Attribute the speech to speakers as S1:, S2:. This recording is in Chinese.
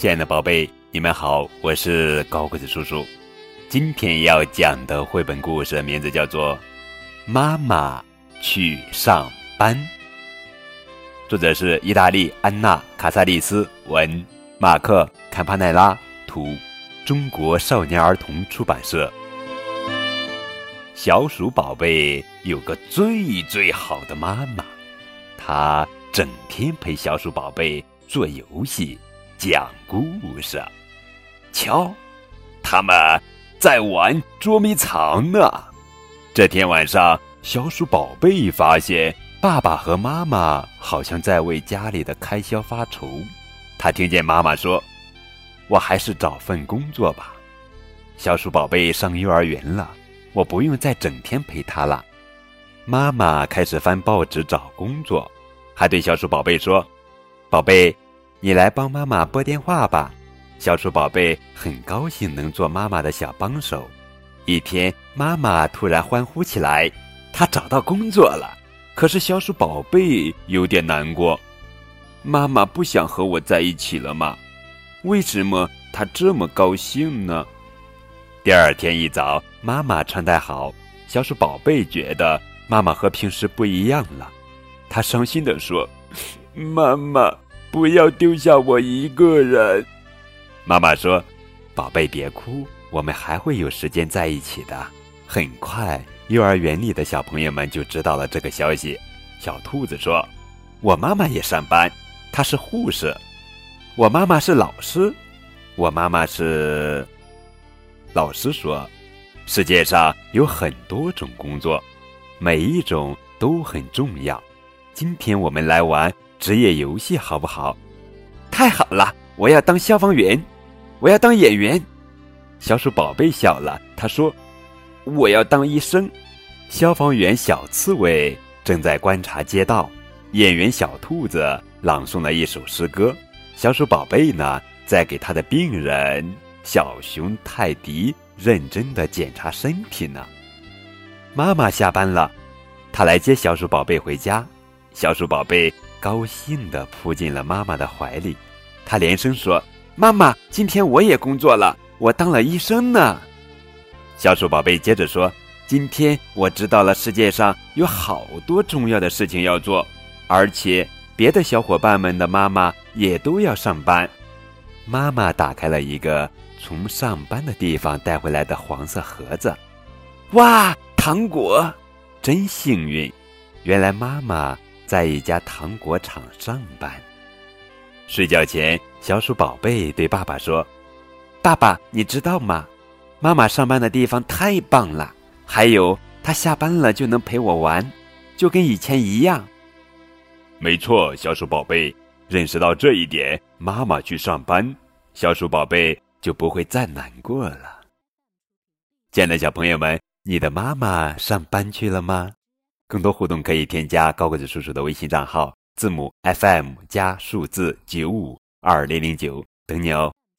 S1: 亲爱的宝贝，你们好，我是高个子叔叔。今天要讲的绘本故事名字叫做《妈妈去上班》，作者是意大利安娜·卡萨利斯文，马克·坎帕奈拉图，中国少年儿童出版社。小鼠宝贝有个最最好的妈妈，她整天陪小鼠宝贝做游戏。讲故事，瞧，他们在玩捉迷藏呢。这天晚上，小鼠宝贝发现爸爸和妈妈好像在为家里的开销发愁。他听见妈妈说：“我还是找份工作吧。”小鼠宝贝上幼儿园了，我不用再整天陪他了。妈妈开始翻报纸找工作，还对小鼠宝贝说：“宝贝。”你来帮妈妈拨电话吧，小鼠宝贝很高兴能做妈妈的小帮手。一天，妈妈突然欢呼起来，她找到工作了。可是小鼠宝贝有点难过，妈妈不想和我在一起了吗？为什么她这么高兴呢？第二天一早，妈妈穿戴好，小鼠宝贝觉得妈妈和平时不一样了，他伤心地说：“妈妈。”不要丢下我一个人，妈妈说：“宝贝，别哭，我们还会有时间在一起的。”很快，幼儿园里的小朋友们就知道了这个消息。小兔子说：“我妈妈也上班，她是护士；我妈妈是老师，我妈妈是……”老师说：“世界上有很多种工作，每一种都很重要。今天我们来玩。”职业游戏好不好？太好了！我要当消防员，我要当演员。小鼠宝贝笑了，他说：“我要当医生。”消防员小刺猬正在观察街道，演员小兔子朗诵了一首诗歌，小鼠宝贝呢，在给他的病人小熊泰迪认真的检查身体呢。妈妈下班了，她来接小鼠宝贝回家。小鼠宝贝。高兴地扑进了妈妈的怀里，他连声说：“妈妈，今天我也工作了，我当了医生呢。”小鼠宝贝接着说：“今天我知道了世界上有好多重要的事情要做，而且别的小伙伴们的妈妈也都要上班。”妈妈打开了一个从上班的地方带回来的黄色盒子，哇，糖果，真幸运！原来妈妈。在一家糖果厂上班。睡觉前，小鼠宝贝对爸爸说：“爸爸，你知道吗？妈妈上班的地方太棒了，还有她下班了就能陪我玩，就跟以前一样。”没错，小鼠宝贝，认识到这一点，妈妈去上班，小鼠宝贝就不会再难过了。亲爱的小朋友们，你的妈妈上班去了吗？更多互动可以添加高个子叔叔的微信账号，字母 FM 加数字九五二零零九，等你哦。